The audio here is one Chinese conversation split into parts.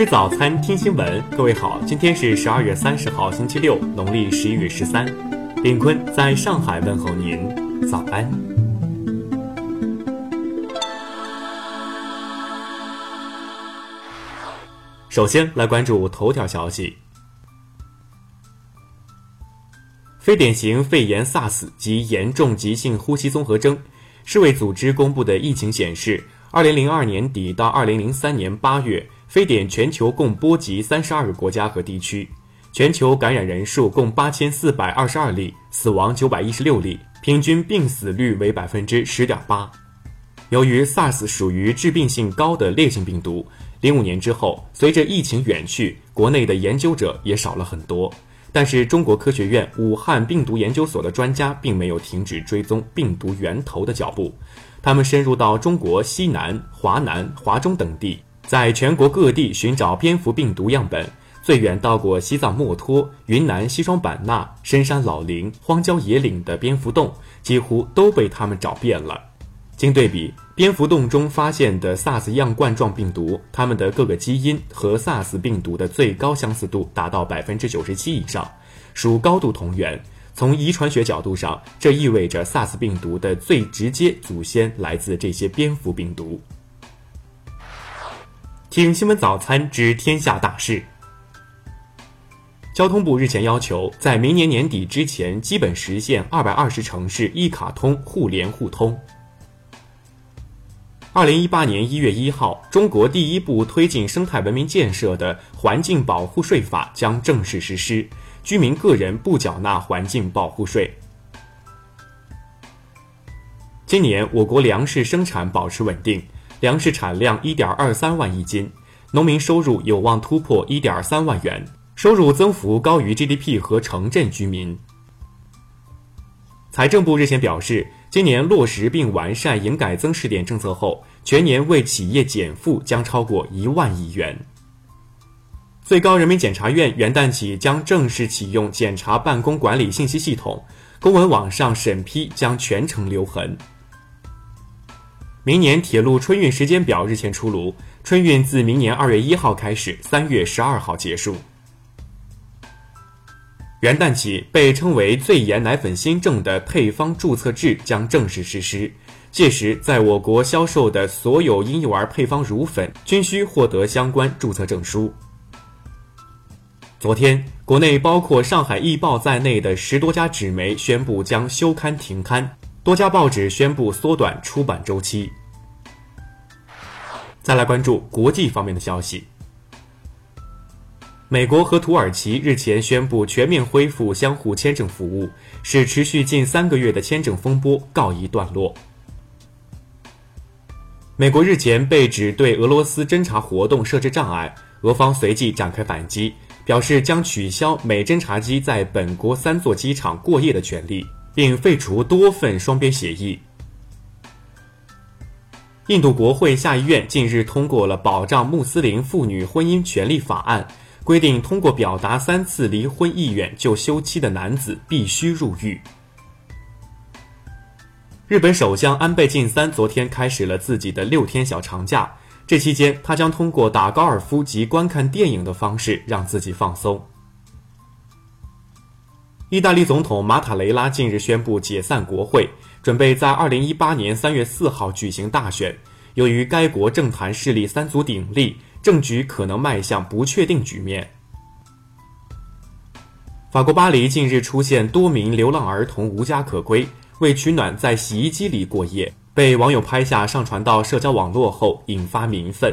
吃早餐，听新闻。各位好，今天是十二月三十号，星期六，农历十一月十三。炳坤在上海问候您，早安。首先来关注头条消息：非典型肺炎 SARS 及严重急性呼吸综合征。世卫组织公布的疫情显示，二零零二年底到二零零三年八月。非典全球共波及三十二个国家和地区，全球感染人数共八千四百二十二例，死亡九百一十六例，平均病死率为百分之十点八。由于 SARS 属于致病性高的烈性病毒，零五年之后，随着疫情远去，国内的研究者也少了很多。但是，中国科学院武汉病毒研究所的专家并没有停止追踪病毒源头的脚步，他们深入到中国西南、华南、华中等地。在全国各地寻找蝙蝠病毒样本，最远到过西藏墨脱、云南西双版纳、深山老林、荒郊野岭的蝙蝠洞，几乎都被他们找遍了。经对比，蝙蝠洞中发现的 SARS 样冠状病毒，它们的各个基因和 SARS 病毒的最高相似度达到百分之九十七以上，属高度同源。从遗传学角度上，这意味着 SARS 病毒的最直接祖先来自这些蝙蝠病毒。听新闻早餐知天下大事。交通部日前要求，在明年年底之前，基本实现二百二十城市一卡通互联互通。二零一八年一月一号，中国第一部推进生态文明建设的环境保护税法将正式实施，居民个人不缴纳环境保护税。今年我国粮食生产保持稳定。粮食产量一点二三万亿斤，农民收入有望突破一点三万元，收入增幅高于 GDP 和城镇居民。财政部日前表示，今年落实并完善营改增试点政策后，全年为企业减负将超过一万亿元。最高人民检察院元旦起将正式启用检察办公管理信息系统，公文网上审批将全程留痕。明年铁路春运时间表日前出炉，春运自明年二月一号开始，三月十二号结束。元旦起，被称为“最严奶粉新政”的配方注册制将正式实施。届时，在我国销售的所有婴幼儿配方乳粉均需获得相关注册证书。昨天，国内包括上海易报在内的十多家纸媒宣布将休刊停刊。多家报纸宣布缩短出版周期。再来关注国际方面的消息。美国和土耳其日前宣布全面恢复相互签证服务，使持续近三个月的签证风波告一段落。美国日前被指对俄罗斯侦查活动设置障碍，俄方随即展开反击，表示将取消美侦察机在本国三座机场过夜的权利。并废除多份双边协议。印度国会下议院近日通过了保障穆斯林妇女婚姻权利法案，规定通过表达三次离婚意愿就休妻的男子必须入狱。日本首相安倍晋三昨天开始了自己的六天小长假，这期间他将通过打高尔夫及观看电影的方式让自己放松。意大利总统马塔雷拉近日宣布解散国会，准备在二零一八年三月四号举行大选。由于该国政坛势力三足鼎立，政局可能迈向不确定局面。法国巴黎近日出现多名流浪儿童无家可归，为取暖在洗衣机里过夜，被网友拍下上传到社交网络后引发民愤。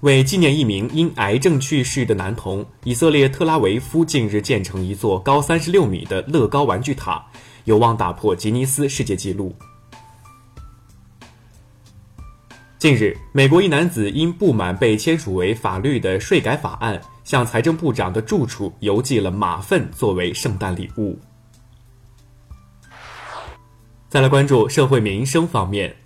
为纪念一名因癌症去世的男童，以色列特拉维夫近日建成一座高三十六米的乐高玩具塔，有望打破吉尼斯世界纪录。近日，美国一男子因不满被签署为法律的税改法案，向财政部长的住处邮寄了马粪作为圣诞礼物。再来关注社会民生方面。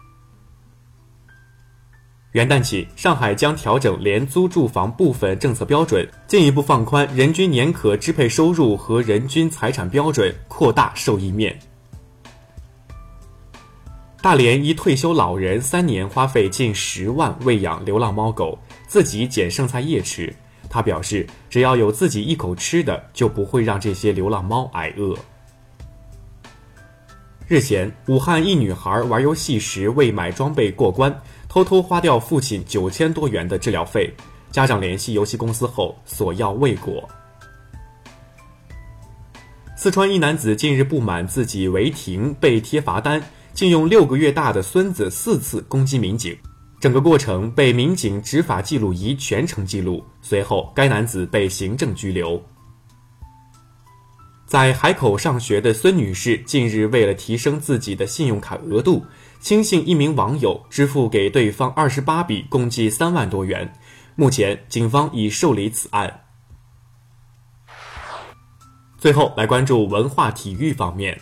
元旦起，上海将调整廉租住房部分政策标准，进一步放宽人均年可支配收入和人均财产标准，扩大受益面。大连一退休老人三年花费近十万喂养流浪猫狗，自己捡剩菜叶吃。他表示，只要有自己一口吃的，就不会让这些流浪猫挨饿。日前，武汉一女孩玩游戏时未买装备过关，偷偷花掉父亲九千多元的治疗费，家长联系游戏公司后索要未果。四川一男子近日不满自己违停被贴罚单，竟用六个月大的孙子四次攻击民警，整个过程被民警执法记录仪全程记录。随后，该男子被行政拘留。在海口上学的孙女士近日为了提升自己的信用卡额度，轻信一名网友支付给对方二十八笔，共计三万多元。目前，警方已受理此案。最后来关注文化体育方面。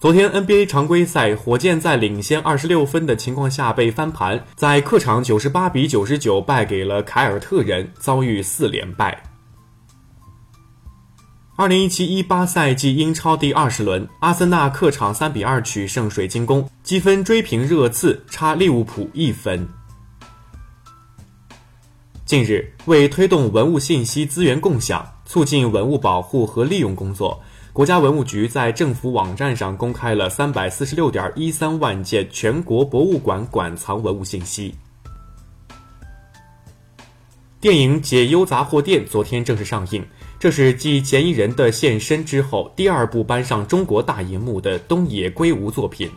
昨天 NBA 常规赛，火箭在领先二十六分的情况下被翻盘，在客场九十八比九十九败给了凯尔特人，遭遇四连败。二零一七一八赛季英超第二十轮，阿森纳客场三比二取胜水晶宫，积分追平热刺，差利物浦一分。近日，为推动文物信息资源共享，促进文物保护和利用工作，国家文物局在政府网站上公开了三百四十六点一三万件全国博物馆馆藏文物信息。电影《解忧杂货店》昨天正式上映，这是继嫌疑人的现身之后第二部搬上中国大银幕的东野圭吾作品。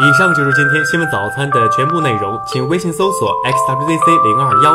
以上就是今天新闻早餐的全部内容，请微信搜索 xwzc 零二幺，